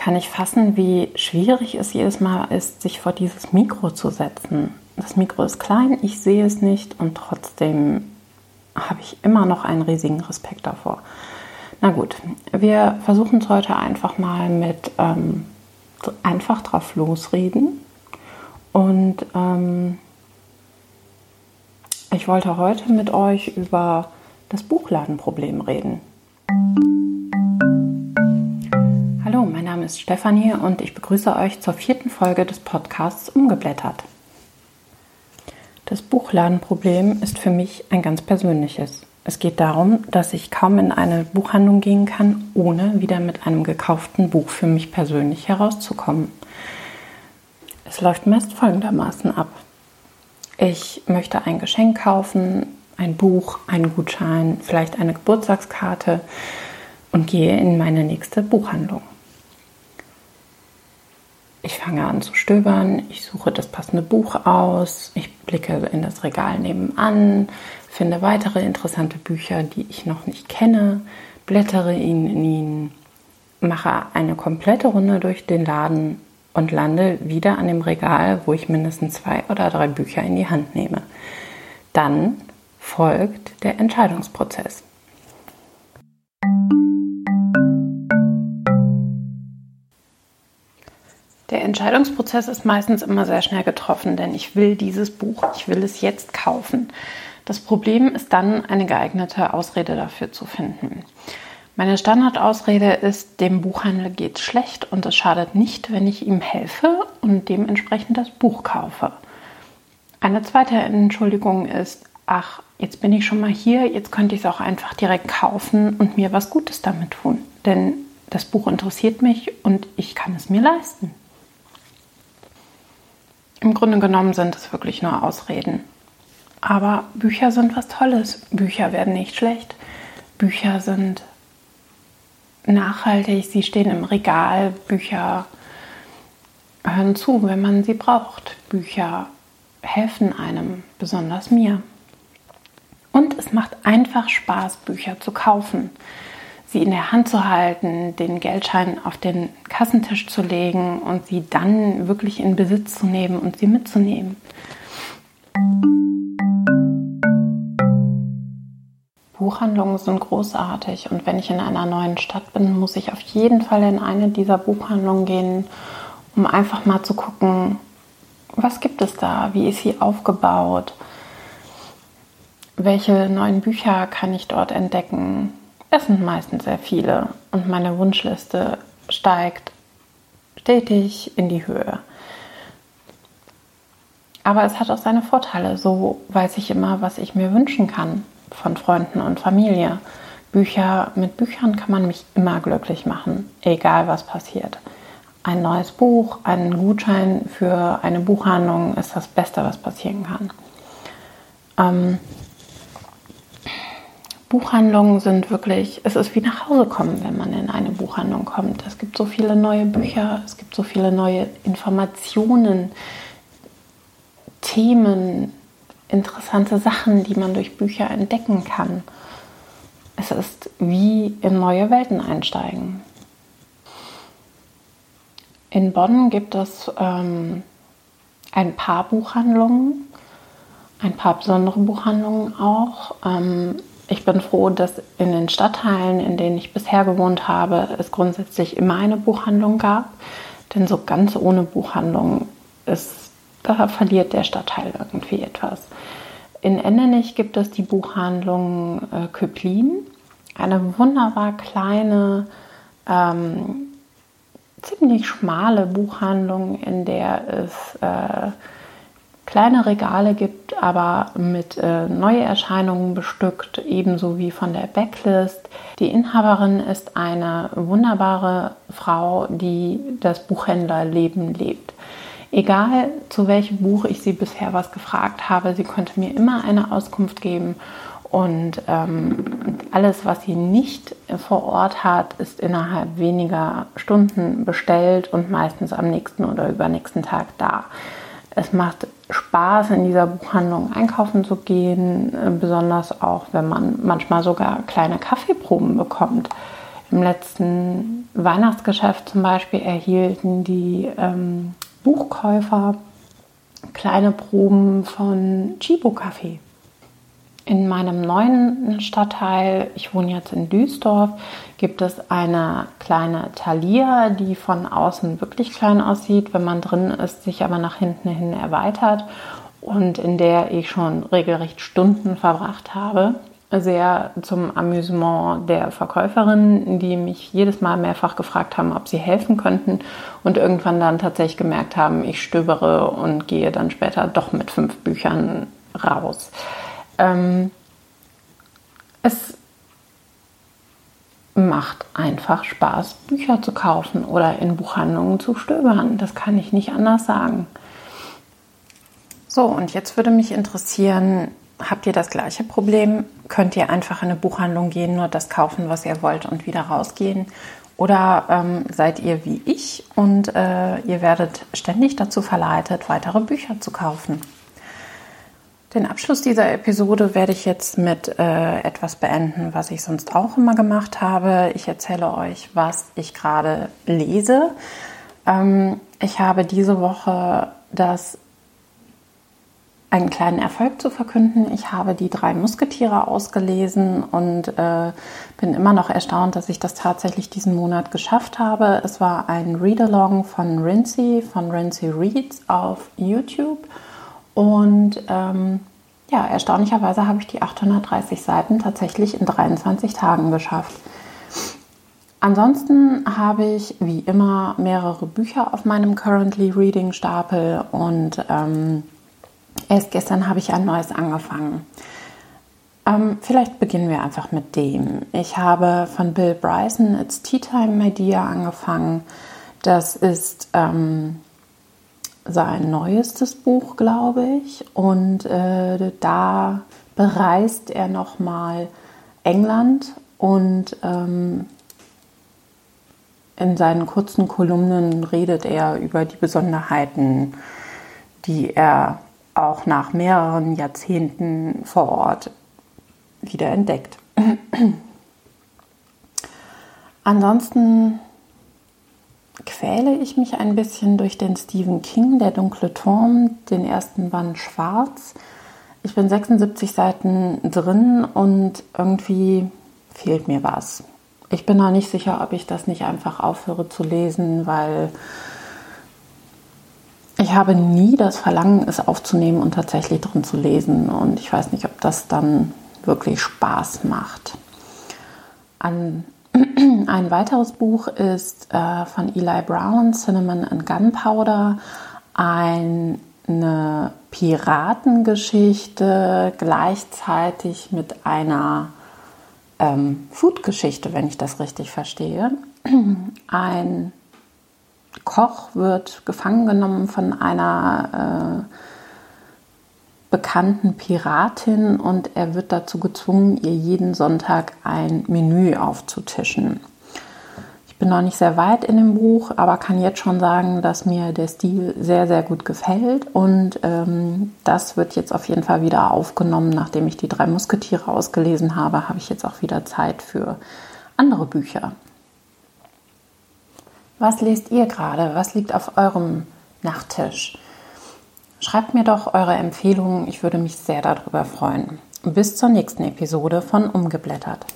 kann nicht fassen, wie schwierig es jedes Mal ist, sich vor dieses Mikro zu setzen. Das Mikro ist klein, ich sehe es nicht und trotzdem habe ich immer noch einen riesigen Respekt davor. Na gut, wir versuchen es heute einfach mal mit ähm, einfach drauf losreden. Und ähm, ich wollte heute mit euch über das Buchladenproblem reden. Ist Stefanie und ich begrüße euch zur vierten Folge des Podcasts Umgeblättert. Das Buchladenproblem ist für mich ein ganz persönliches. Es geht darum, dass ich kaum in eine Buchhandlung gehen kann, ohne wieder mit einem gekauften Buch für mich persönlich herauszukommen. Es läuft meist folgendermaßen ab. Ich möchte ein Geschenk kaufen, ein Buch, einen Gutschein, vielleicht eine Geburtstagskarte und gehe in meine nächste Buchhandlung. Ich fange an zu stöbern, ich suche das passende Buch aus, ich blicke in das Regal nebenan, finde weitere interessante Bücher, die ich noch nicht kenne, blättere in ihnen, mache eine komplette Runde durch den Laden und lande wieder an dem Regal, wo ich mindestens zwei oder drei Bücher in die Hand nehme. Dann folgt der Entscheidungsprozess. Der Entscheidungsprozess ist meistens immer sehr schnell getroffen, denn ich will dieses Buch, ich will es jetzt kaufen. Das Problem ist dann, eine geeignete Ausrede dafür zu finden. Meine Standardausrede ist, dem Buchhandel geht schlecht und es schadet nicht, wenn ich ihm helfe und dementsprechend das Buch kaufe. Eine zweite Entschuldigung ist, ach, jetzt bin ich schon mal hier, jetzt könnte ich es auch einfach direkt kaufen und mir was Gutes damit tun. Denn das Buch interessiert mich und ich kann es mir leisten. Im Grunde genommen sind es wirklich nur Ausreden. Aber Bücher sind was Tolles. Bücher werden nicht schlecht. Bücher sind nachhaltig, sie stehen im Regal. Bücher hören zu, wenn man sie braucht. Bücher helfen einem, besonders mir. Und es macht einfach Spaß, Bücher zu kaufen sie in der Hand zu halten, den Geldschein auf den Kassentisch zu legen und sie dann wirklich in Besitz zu nehmen und sie mitzunehmen. Buchhandlungen sind großartig und wenn ich in einer neuen Stadt bin, muss ich auf jeden Fall in eine dieser Buchhandlungen gehen, um einfach mal zu gucken, was gibt es da, wie ist sie aufgebaut, welche neuen Bücher kann ich dort entdecken, es sind meistens sehr viele und meine Wunschliste steigt stetig in die Höhe. Aber es hat auch seine Vorteile. So weiß ich immer, was ich mir wünschen kann von Freunden und Familie. Bücher, mit Büchern kann man mich immer glücklich machen, egal was passiert. Ein neues Buch, ein Gutschein für eine Buchhandlung ist das Beste, was passieren kann. Ähm, Buchhandlungen sind wirklich, es ist wie nach Hause kommen, wenn man in eine Buchhandlung kommt. Es gibt so viele neue Bücher, es gibt so viele neue Informationen, Themen, interessante Sachen, die man durch Bücher entdecken kann. Es ist wie in neue Welten einsteigen. In Bonn gibt es ähm, ein paar Buchhandlungen, ein paar besondere Buchhandlungen auch. Ähm, ich bin froh, dass in den Stadtteilen, in denen ich bisher gewohnt habe, es grundsätzlich immer eine Buchhandlung gab. Denn so ganz ohne Buchhandlung ist, da verliert der Stadtteil irgendwie etwas. In Endenich gibt es die Buchhandlung äh, Köplin, eine wunderbar kleine, ähm, ziemlich schmale Buchhandlung, in der es äh, kleine Regale gibt, aber mit äh, Neuerscheinungen bestückt, ebenso wie von der Backlist. Die Inhaberin ist eine wunderbare Frau, die das Buchhändlerleben lebt. Egal zu welchem Buch ich sie bisher was gefragt habe, sie konnte mir immer eine Auskunft geben und ähm, alles, was sie nicht vor Ort hat, ist innerhalb weniger Stunden bestellt und meistens am nächsten oder übernächsten Tag da. Es macht Spaß, in dieser Buchhandlung einkaufen zu gehen, äh, besonders auch, wenn man manchmal sogar kleine Kaffeeproben bekommt. Im letzten Weihnachtsgeschäft zum Beispiel erhielten die ähm, Buchkäufer kleine Proben von Chibo Café. In meinem neuen Stadtteil, ich wohne jetzt in Duisdorf, gibt es eine kleine Thalia, die von außen wirklich klein aussieht, wenn man drin ist, sich aber nach hinten hin erweitert und in der ich schon regelrecht Stunden verbracht habe. Sehr zum Amüsement der Verkäuferinnen, die mich jedes Mal mehrfach gefragt haben, ob sie helfen könnten und irgendwann dann tatsächlich gemerkt haben, ich stöbere und gehe dann später doch mit fünf Büchern raus. Ähm, es macht einfach Spaß, Bücher zu kaufen oder in Buchhandlungen zu stöbern. Das kann ich nicht anders sagen. So, und jetzt würde mich interessieren, habt ihr das gleiche Problem? Könnt ihr einfach in eine Buchhandlung gehen, nur das kaufen, was ihr wollt und wieder rausgehen? Oder ähm, seid ihr wie ich und äh, ihr werdet ständig dazu verleitet, weitere Bücher zu kaufen? Den Abschluss dieser Episode werde ich jetzt mit äh, etwas beenden, was ich sonst auch immer gemacht habe. Ich erzähle euch, was ich gerade lese. Ähm, ich habe diese Woche das einen kleinen Erfolg zu verkünden. Ich habe die drei Musketiere ausgelesen und äh, bin immer noch erstaunt, dass ich das tatsächlich diesen Monat geschafft habe. Es war ein Read-Along von Rincy, von Rincy Reads auf YouTube. Und ähm, ja, erstaunlicherweise habe ich die 830 Seiten tatsächlich in 23 Tagen geschafft. Ansonsten habe ich wie immer mehrere Bücher auf meinem Currently Reading Stapel und ähm, Erst gestern habe ich ein neues angefangen. Ähm, vielleicht beginnen wir einfach mit dem. Ich habe von Bill Bryson It's Tea Time, My Dear angefangen. Das ist ähm, sein neuestes Buch, glaube ich. Und äh, da bereist er nochmal England und ähm, in seinen kurzen Kolumnen redet er über die Besonderheiten, die er auch nach mehreren Jahrzehnten vor Ort wieder entdeckt. Ansonsten quäle ich mich ein bisschen durch den Stephen King, Der dunkle Turm, den ersten Band Schwarz. Ich bin 76 Seiten drin und irgendwie fehlt mir was. Ich bin noch nicht sicher, ob ich das nicht einfach aufhöre zu lesen, weil ich habe nie das Verlangen, es aufzunehmen und tatsächlich drin zu lesen. Und ich weiß nicht, ob das dann wirklich Spaß macht. An, ein weiteres Buch ist äh, von Eli Brown, Cinnamon and Gunpowder. Eine Piratengeschichte gleichzeitig mit einer ähm, Food-Geschichte, wenn ich das richtig verstehe. Ein Koch wird gefangen genommen von einer äh, bekannten Piratin und er wird dazu gezwungen, ihr jeden Sonntag ein Menü aufzutischen. Ich bin noch nicht sehr weit in dem Buch, aber kann jetzt schon sagen, dass mir der Stil sehr, sehr gut gefällt und ähm, das wird jetzt auf jeden Fall wieder aufgenommen. Nachdem ich die drei Musketiere ausgelesen habe, habe ich jetzt auch wieder Zeit für andere Bücher. Was lest ihr gerade? Was liegt auf eurem Nachttisch? Schreibt mir doch eure Empfehlungen, ich würde mich sehr darüber freuen. Bis zur nächsten Episode von Umgeblättert.